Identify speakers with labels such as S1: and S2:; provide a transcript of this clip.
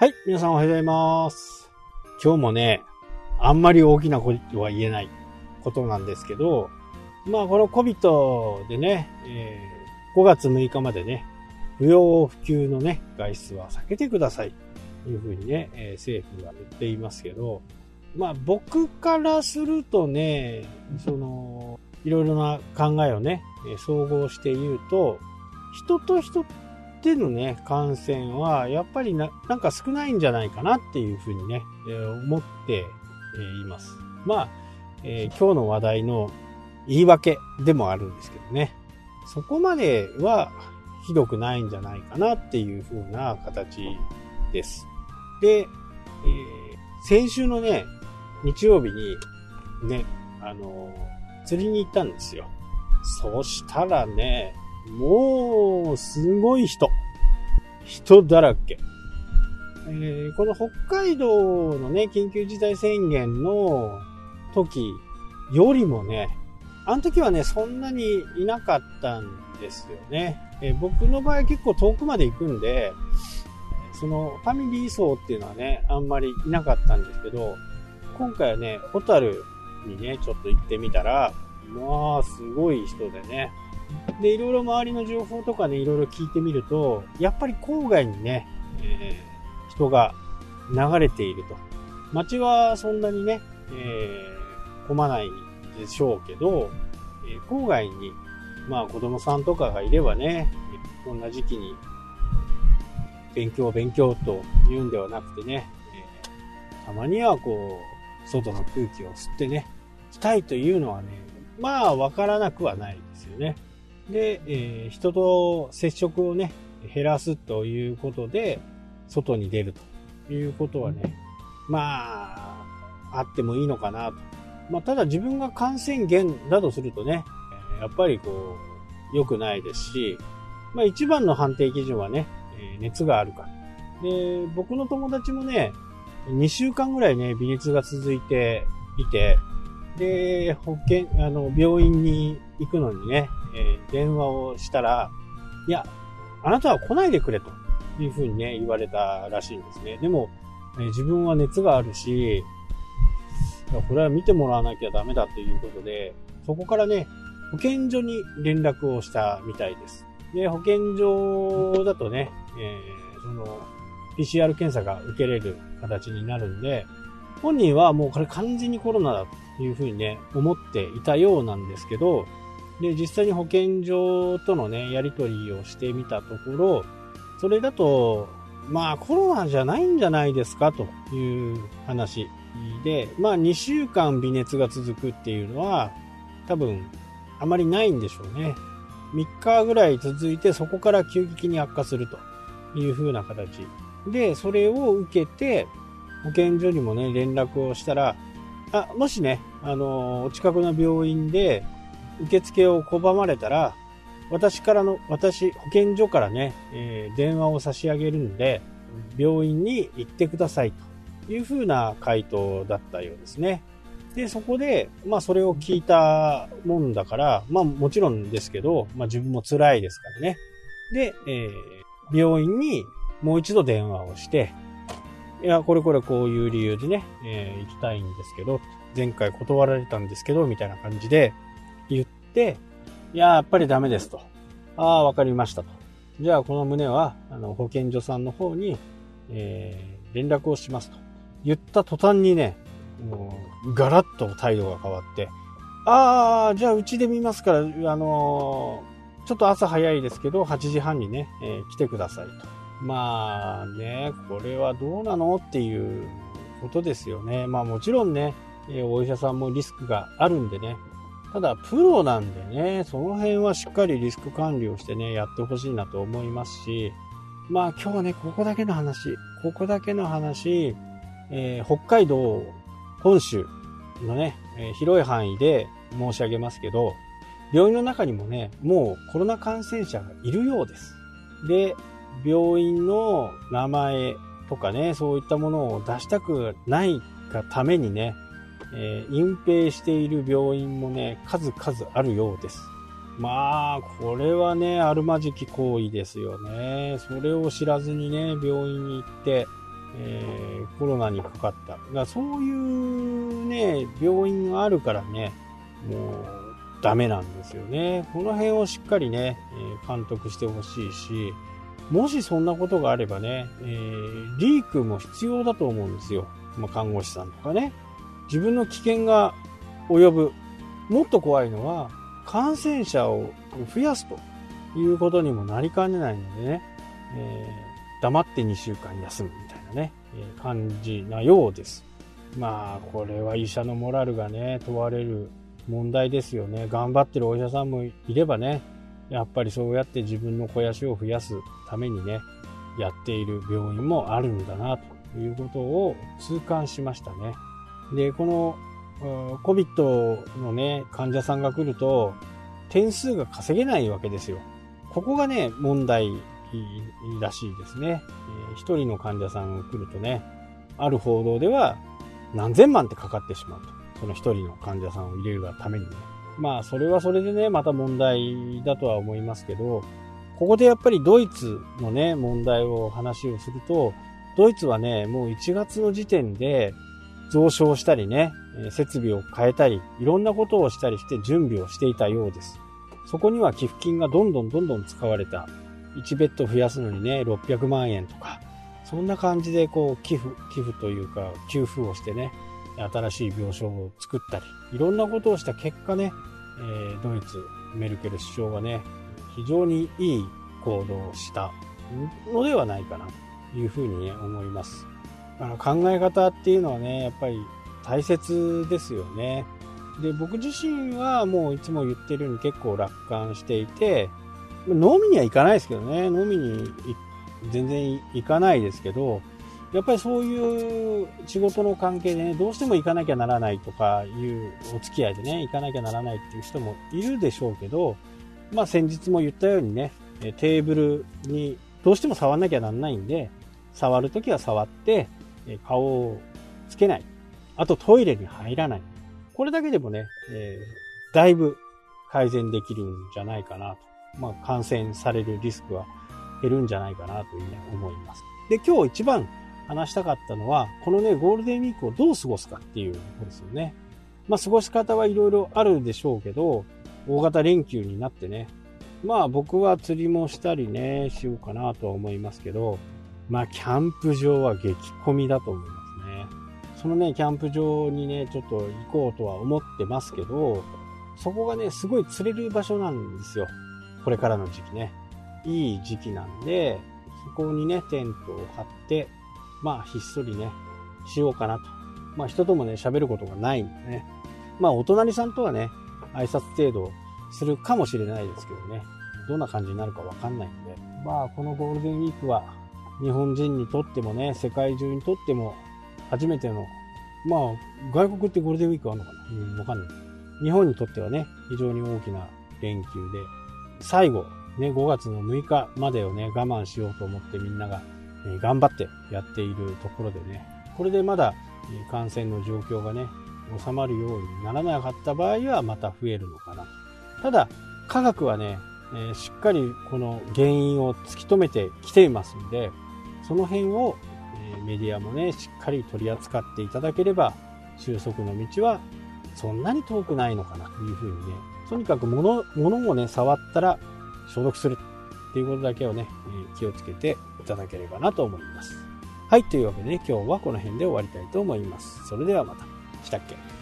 S1: はい、皆さんおはようございます。今日もね、あんまり大きなことは言えないことなんですけど、まあこの COVID でね、えー5月6日までね、不要不急のね、外出は避けてください。というふうにね、えー政府が言っていますけど、まあ僕からするとね、その、いろいろな考えをね、総合して言うと、人と人でのね、感染は、やっぱりな、なんか少ないんじゃないかなっていうふうにね、えー思って、えーいます。まあ、えー今日の話題の言い訳でもあるんですけどね。そこまではひどくないんじゃないかなっていう風な形です。で、えー先週のね、日曜日にね、あの釣りに行ったんですよ。そしたらね、もう、すごい人。人だらけ。えーこの北海道のね、緊急事態宣言の時よりもね、あの時はね、そんなにいなかったんですよね。えー僕の場合結構遠くまで行くんで、そのファミリー層っていうのはね、あんまりいなかったんですけど、今回はね、小樽にね、ちょっと行ってみたら、まあ、すごい人でね。で、いろいろ周りの情報とかね、いろいろ聞いてみると、やっぱり郊外にね、えー人が流れていると。街はそんなにね、えー混まないでしょうけど、えー郊外に、まあ子供さんとかがいればね、こんな時期に勉強勉強と言うんではなくてね、えーたまにはこう、外の空気を吸ってね、したいというのはね、まあわからなくはないですよね。で、えー人と接触をね、減らすということで、外に出るということはね、まあ、あってもいいのかなと。まあ、ただ自分が感染源だとするとね、えーやっぱりこう、良くないですし、まあ一番の判定基準はね、えー熱があるか。で、僕の友達もね、2週間ぐらいね、微熱が続いていて、で、保健、あの、病院に行くのにね、えー電話をしたら、いや、あなたは来ないでくれというふうにね、言われたらしいんですね。でも、えー自分は熱があるし、これは見てもらわなきゃダメだということで、そこからね、保健所に連絡をしたみたいです。で、保健所だとね、えーその、PCR 検査が受けれる形になるんで、本人はもうこれ完全にコロナだというふうにね、思っていたようなんですけど、で、実際に保健所とのね、やり取りをしてみたところ、それだと、まあコロナじゃないんじゃないですかという話で、まあ2週間微熱が続くっていうのは、多分あまりないんでしょうね。3日ぐらい続いてそこから急激に悪化するという風な形。で、それを受けて、保健所にもね、連絡をしたら、あ、もしね、あの、お近くの病院で受付を拒まれたら、私からの、私、保健所からね、えー電話を差し上げるんで、病院に行ってくださいという風な回答だったようですね。で、そこで、まあそれを聞いたもんだから、まあもちろんですけど、まあ自分も辛いですからね。で、えー病院にもう一度電話をして、いや、これこれこういう理由でね、えー行きたいんですけど、前回断られたんですけど、みたいな感じで、いや、やっぱりダメですと。ああ、わかりましたと。じゃあ、この旨は、あの、保健所さんの方に、えー連絡をしますと。言った途端にね、もう、ガラッと態度が変わって、ああ、じゃあ、うちで見ますから、あのーちょっと朝早いですけど、8時半にね、えー来てくださいと。まあね、これはどうなのっていうことですよね。まあもちろんね、お医者さんもリスクがあるんでね。ただ、プロなんでね、その辺はしっかりリスク管理をしてね、やってほしいなと思いますし、まあ今日はね、ここだけの話、ここだけの話、えー北海道、本州のね、えー広い範囲で申し上げますけど、病院の中にもね、もうコロナ感染者がいるようです。で、病院の名前とかね、そういったものを出したくないがためにね、えー隠蔽している病院もね、数々あるようです。まあ、これはね、あるまじき行為ですよね。それを知らずにね、病院に行って、えー、コロナにかかった。がそういうね、病院があるからね、もうダメなんですよね。この辺をしっかりね、え監督してほしいし、もしそんなことがあればね、えー、リークも必要だと思うんですよ。まあ、看護師さんとかね。自分の危険が及ぶ。もっと怖いのは、感染者を増やすということにもなりかねないのでね、えー、黙って2週間休むみたいなね、え、感じなようです。まあ、これは医者のモラルがね、問われる問題ですよね。頑張ってるお医者さんもいればね、やっぱりそうやって自分の肥やしを増やすためにね、やっている病院もあるんだなということを痛感しましたね。で、この COVID のね、患者さんが来ると、点数が稼げないわけですよ。ここがね、問題らしいですね。一、人の患者さんが来るとね、ある報道では何千万ってかかってしまうと。その一人の患者さんを入れるがためにね。まあ、それはそれでね、また問題だとは思いますけど、ここでやっぱりドイツのね、問題を話をすると、ドイツはね、もう1月の時点で増床したりね、設備を変えたり、いろんなことをしたりして準備をしていたようです。そこには寄付金がどんどんどんどん使われた。1ベッド増やすのにね、600万円とか、そんな感じでこう寄付、寄付というか、給付をしてね、新しい病床を作ったり、いろんなことをした結果ね、えー、ドイツ、メルケル首相がね、非常にいい行動をしたのではないかなというふうに、ね、思います。あの考え方っていうのはね、やっぱり大切ですよね。で、僕自身はもういつも言ってるように結構楽観していて、飲みには行かないですけどね、飲みに全然行かないですけど、やっぱりそういう仕事の関係でね、どうしても行かなきゃならないとかいうお付き合いでね、行かなきゃならないっていう人もいるでしょうけど、まあ先日も言ったようにね、テーブルにどうしても触んなきゃなんないんで、触るときは触って、え顔をつけない。あとトイレに入らない。これだけでもね、えー、だいぶ改善できるんじゃないかなと。まあ感染されるリスクは減るんじゃないかなというね、思います。で、今日一番話したかったのは、このね、ゴールデンウィークをどう過ごすかっていうことですよね。まあ、過ごし方はいろいろあるでしょうけど、大型連休になってね、まあ僕は釣りもしたりね、しようかなとは思いますけど、まあキャンプ場は激混みだと思いますね。そのね、キャンプ場にね、ちょっと行こうとは思ってますけど、そこがね、すごい釣れる場所なんですよ。これからの時期ね。いい時期なんで、そこにね、テントを張って、まあ、ひっそりね、しようかなと。まあ、人ともね、喋ることがないんでね。まあ、お隣さんとはね、挨拶程度するかもしれないですけどね。どんな感じになるかわかんないんで。まあ、このゴールデンウィークは、日本人にとってもね、世界中にとっても、初めての、まあ、外国ってゴールデンウィークあるのかな？うん、わかんない。日本にとってはね、非常に大きな連休で、最後、ね、5月の6日までをね、我慢しようと思ってみんながえ頑張ってやっているところでね、これでまだ感染の状況がね、収まるようにならなかった場合はまた増えるのかな。ただ、科学はね、えしっかりこの原因を突き止めてきていますんで、その辺を、えメディアもね、しっかり取り扱っていただければ、収束の道はそんなに遠くないのかなというふうにね、とにかく物、物をね、触ったら消毒するっていうことだけをね、気をつけていただければなと思います。はい、というわけで、ね、今日はこの辺で終わりたいと思います。それではまた。したっけ？